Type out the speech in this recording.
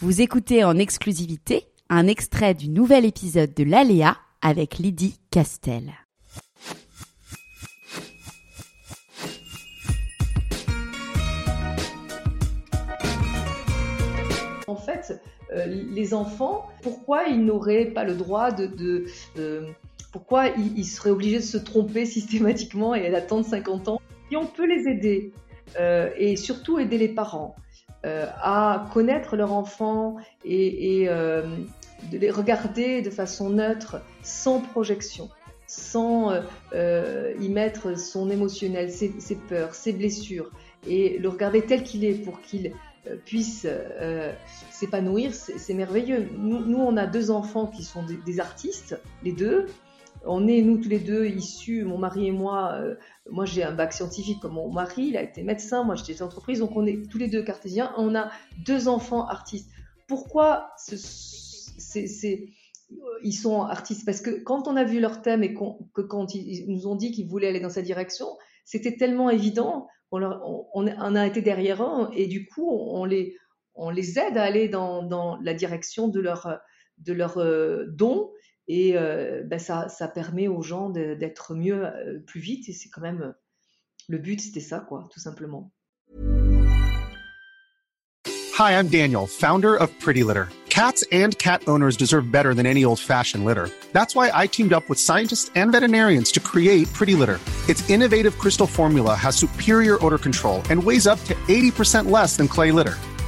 Vous écoutez en exclusivité un extrait du nouvel épisode de l'Aléa avec Lydie Castel. En fait, euh, les enfants, pourquoi ils n'auraient pas le droit de... de- pourquoi ils, seraient obligés de se tromper systématiquement et d'attendre 50 ans? Et on peut les aider, euh, et surtout aider les parents euh, à connaître leur enfant et, et, euh, de les regarder de façon neutre, sans projection, sans euh, euh, y mettre son émotionnel, ses, ses peurs, ses blessures, et le regarder tel qu'il est pour qu'il euh, puisse euh, s'épanouir, c'est c'est merveilleux. Nous, nous, on a deux enfants qui sont des, des artistes, les deux. On est, nous, tous les deux, issus, mon mari et moi, euh, moi j'ai un bac scientifique comme mon mari, il a été médecin, moi j'étais entreprise, donc on est tous les deux cartésiens, on a deux enfants artistes. Pourquoi ce- ils sont artistes? Parce que quand on a vu leur thème et que quand ils nous ont dit qu'ils voulaient aller dans cette direction, c'était tellement évident, on, a été derrière eux et du coup on les, aide à aller dans, la direction de leur, de leur euh, don et euh, ben ça, ça permet aux gens d'être mieux euh, plus vite et c'est quand même le but c'était ça quoi tout simplement. Hi, I'm Daniel, founder of Pretty Litter. Cats and cat owners deserve better than any old fashioned litter. That's why I teamed up with scientists and veterinarians to create Pretty Litter. Its innovative crystal formula has superior odor control and weighs up to 80% less than clay litter.